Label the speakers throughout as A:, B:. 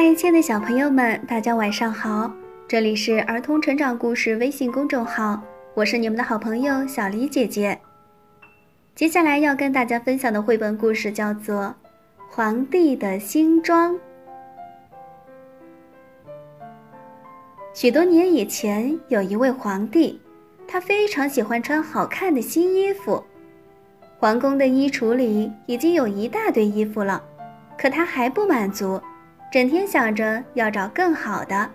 A: 嗨，亲爱的小朋友们，大家晚上好！这里是儿童成长故事微信公众号，我是你们的好朋友小黎姐姐。接下来要跟大家分享的绘本故事叫做《皇帝的新装》。许多年以前，有一位皇帝，他非常喜欢穿好看的新衣服。皇宫的衣橱里已经有一大堆衣服了，可他还不满足。整天想着要找更好的。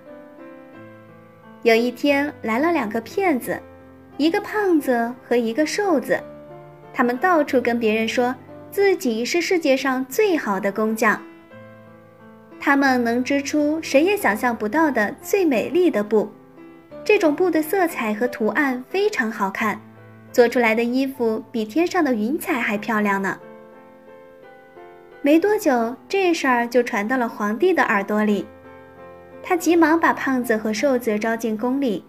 A: 有一天来了两个骗子，一个胖子和一个瘦子，他们到处跟别人说自己是世界上最好的工匠。他们能织出谁也想象不到的最美丽的布，这种布的色彩和图案非常好看，做出来的衣服比天上的云彩还漂亮呢。没多久，这事儿就传到了皇帝的耳朵里。他急忙把胖子和瘦子招进宫里。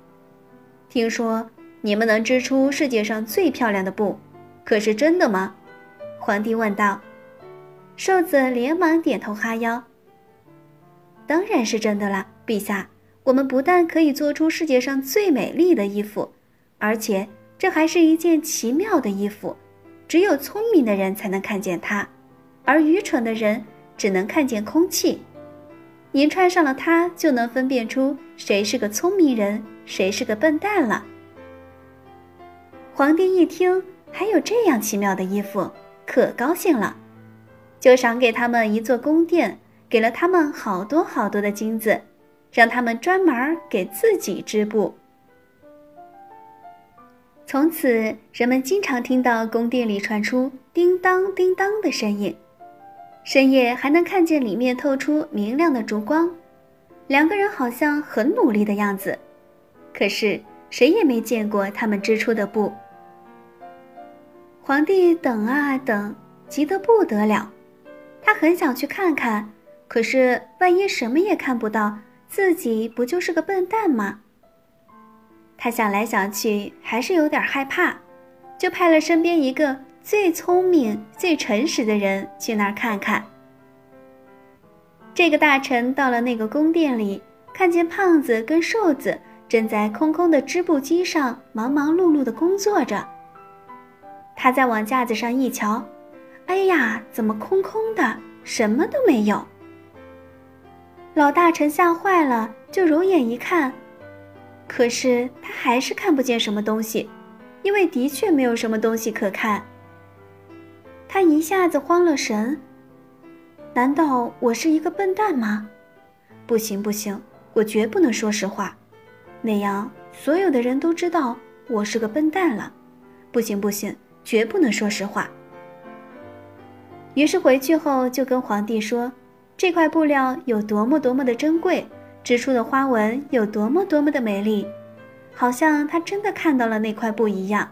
A: 听说你们能织出世界上最漂亮的布，可是真的吗？皇帝问道。瘦子连忙点头哈腰。当然是真的啦，陛下。我们不但可以做出世界上最美丽的衣服，而且这还是一件奇妙的衣服，只有聪明的人才能看见它。而愚蠢的人只能看见空气。您穿上了它，就能分辨出谁是个聪明人，谁是个笨蛋了。皇帝一听还有这样奇妙的衣服，可高兴了，就赏给他们一座宫殿，给了他们好多好多的金子，让他们专门给自己织布。从此，人们经常听到宫殿里传出叮当叮当的声音。深夜还能看见里面透出明亮的烛光，两个人好像很努力的样子，可是谁也没见过他们织出的布。皇帝等啊等，急得不得了，他很想去看看，可是万一什么也看不到，自己不就是个笨蛋吗？他想来想去，还是有点害怕，就派了身边一个。最聪明、最诚实的人去那儿看看。这个大臣到了那个宫殿里，看见胖子跟瘦子正在空空的织布机上忙忙碌碌的工作着。他再往架子上一瞧，哎呀，怎么空空的，什么都没有？老大臣吓坏了，就揉眼一看，可是他还是看不见什么东西，因为的确没有什么东西可看。他一下子慌了神。难道我是一个笨蛋吗？不行不行，我绝不能说实话，那样所有的人都知道我是个笨蛋了。不行不行，绝不能说实话。于是回去后就跟皇帝说，这块布料有多么多么的珍贵，织出的花纹有多么多么的美丽，好像他真的看到了那块布一样。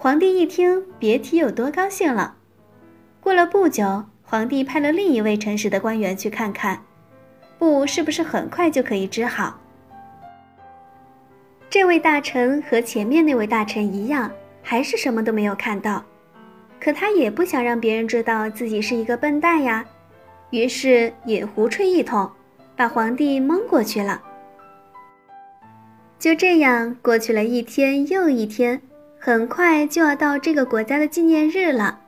A: 皇帝一听，别提有多高兴了。过了不久，皇帝派了另一位诚实的官员去看看，布是不是很快就可以织好。这位大臣和前面那位大臣一样，还是什么都没有看到。可他也不想让别人知道自己是一个笨蛋呀，于是也胡吹一通，把皇帝蒙过去了。就这样过去了一天又一天。很快就要到这个国家的纪念日了，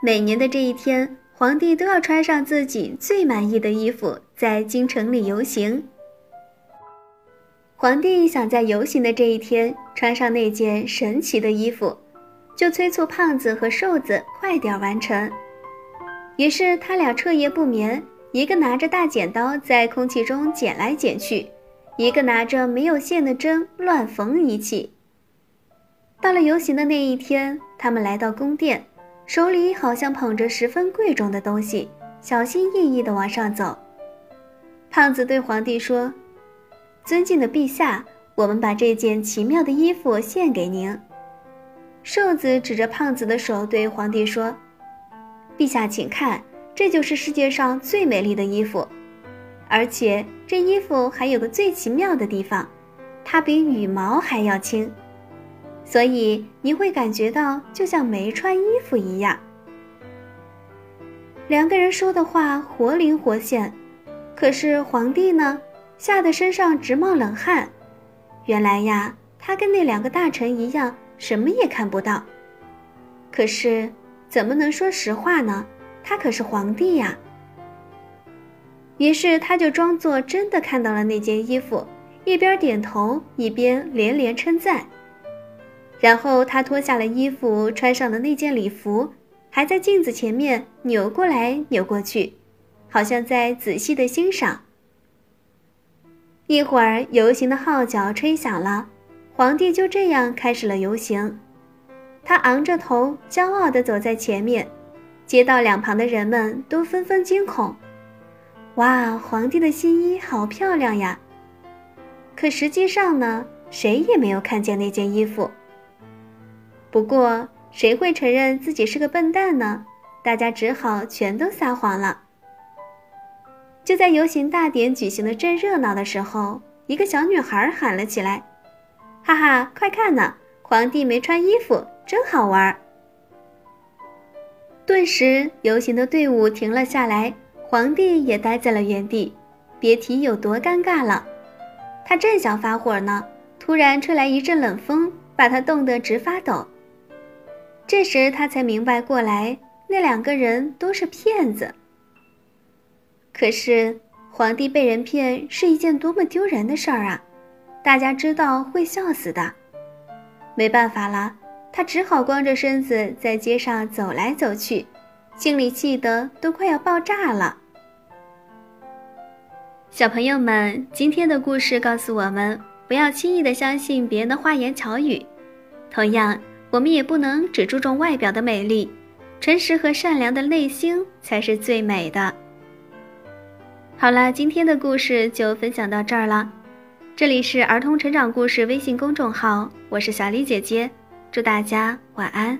A: 每年的这一天，皇帝都要穿上自己最满意的衣服，在京城里游行。皇帝想在游行的这一天穿上那件神奇的衣服，就催促胖子和瘦子快点完成。于是他俩彻夜不眠，一个拿着大剪刀在空气中剪来剪去，一个拿着没有线的针乱缝一气。到了游行的那一天，他们来到宫殿，手里好像捧着十分贵重的东西，小心翼翼地往上走。胖子对皇帝说：“尊敬的陛下，我们把这件奇妙的衣服献给您。”瘦子指着胖子的手对皇帝说：“陛下，请看，这就是世界上最美丽的衣服，而且这衣服还有个最奇妙的地方，它比羽毛还要轻。”所以你会感觉到就像没穿衣服一样。两个人说的话活灵活现，可是皇帝呢，吓得身上直冒冷汗。原来呀，他跟那两个大臣一样，什么也看不到。可是，怎么能说实话呢？他可是皇帝呀。于是，他就装作真的看到了那件衣服，一边点头，一边连连称赞。然后，他脱下了衣服，穿上了那件礼服。还在镜子前面扭过来扭过去，好像在仔细的欣赏。一会儿，游行的号角吹响了，皇帝就这样开始了游行。他昂着头，骄傲地走在前面，街道两旁的人们都纷纷惊恐：“哇，皇帝的新衣好漂亮呀！”可实际上呢，谁也没有看见那件衣服。不过，谁会承认自己是个笨蛋呢？大家只好全都撒谎了。就在游行大典举行的正热闹的时候，一个小女孩喊了起来：“哈哈，快看呐，皇帝没穿衣服，真好玩！”顿时，游行的队伍停了下来，皇帝也呆在了原地，别提有多尴尬了。他正想发火呢，突然吹来一阵冷风，把他冻得直发抖。这时他才明白过来，那两个人都是骗子。可是皇帝被人骗是一件多么丢人的事儿啊！大家知道会笑死的。没办法了，他只好光着身子在街上走来走去，心里气得都快要爆炸了。小朋友们，今天的故事告诉我们，不要轻易的相信别人的花言巧语。同样。我们也不能只注重外表的美丽，诚实和善良的内心才是最美的。好了，今天的故事就分享到这儿了。这里是儿童成长故事微信公众号，我是小丽姐姐，祝大家晚安。